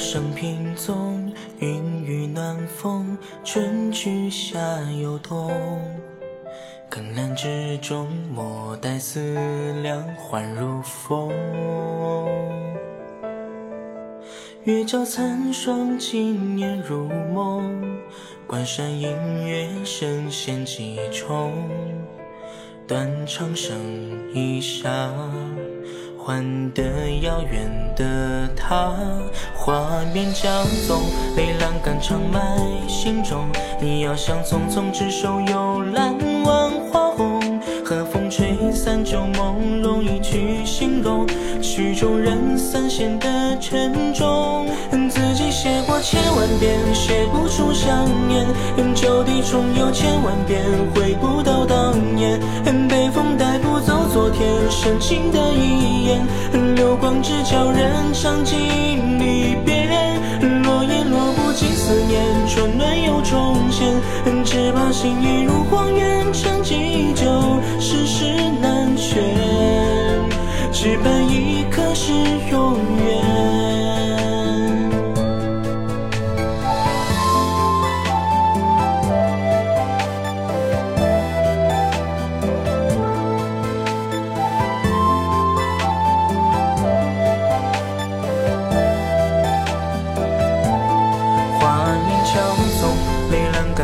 生平踪，云雨暖风，春去夏又冬。更阑之中，莫待思量，缓如风。月照残霜，今年如梦。关山隐月，神仙几重。断肠声一沙，换得遥远的他。画面交纵，泪浪赶长埋心中。你要想匆匆执手，游览万花红。和风吹散旧梦，容易去形容曲终人散显得沉重。千万遍，写不出想念。旧地重游千万遍，回不到当年。北风带不走昨天深情的一眼，流光只教人尝尽离别。落叶落不尽思念，春暖又重现。只怕心已如荒原，长记久，世事难全。只盼一刻是永远。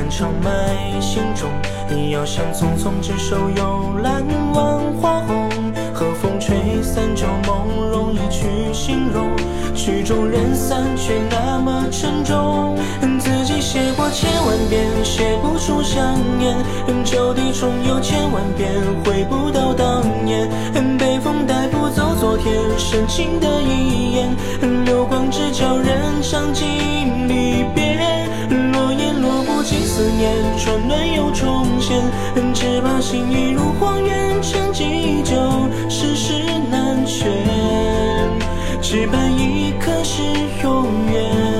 长埋心中，你要想匆匆执手游览万花红。和风吹散旧梦，容易去形容。曲终人散，却那么沉重。自己写过千万遍，写不出想念。旧地重游千万遍，回不到当年。北风带不走昨天深情的一眼，流光只教人尝尽离别。春暖又重现，只怕心已如荒原，陈迹依旧，世事难全。只盼一刻是永远。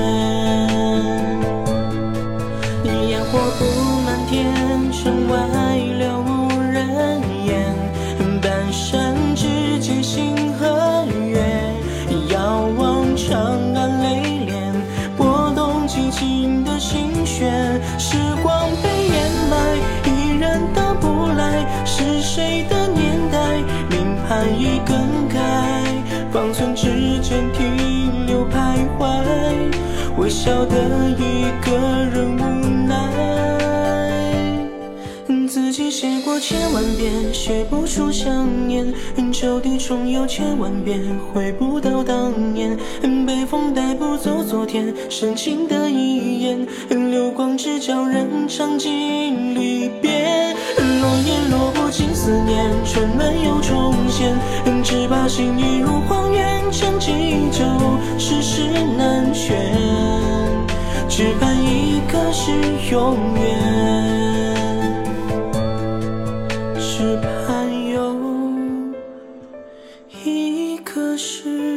谁的年代，命盘已更改，方寸之间停留徘徊，微笑的一个千万遍，写不出想念。旧地重游千万遍，回不到当年。北风带不走昨天深情的一眼，流光只教人尝尽离别。落叶落不尽思念，春暖又重现。只怕心已如荒原，长记久，世事难全。只盼一刻是永远，是。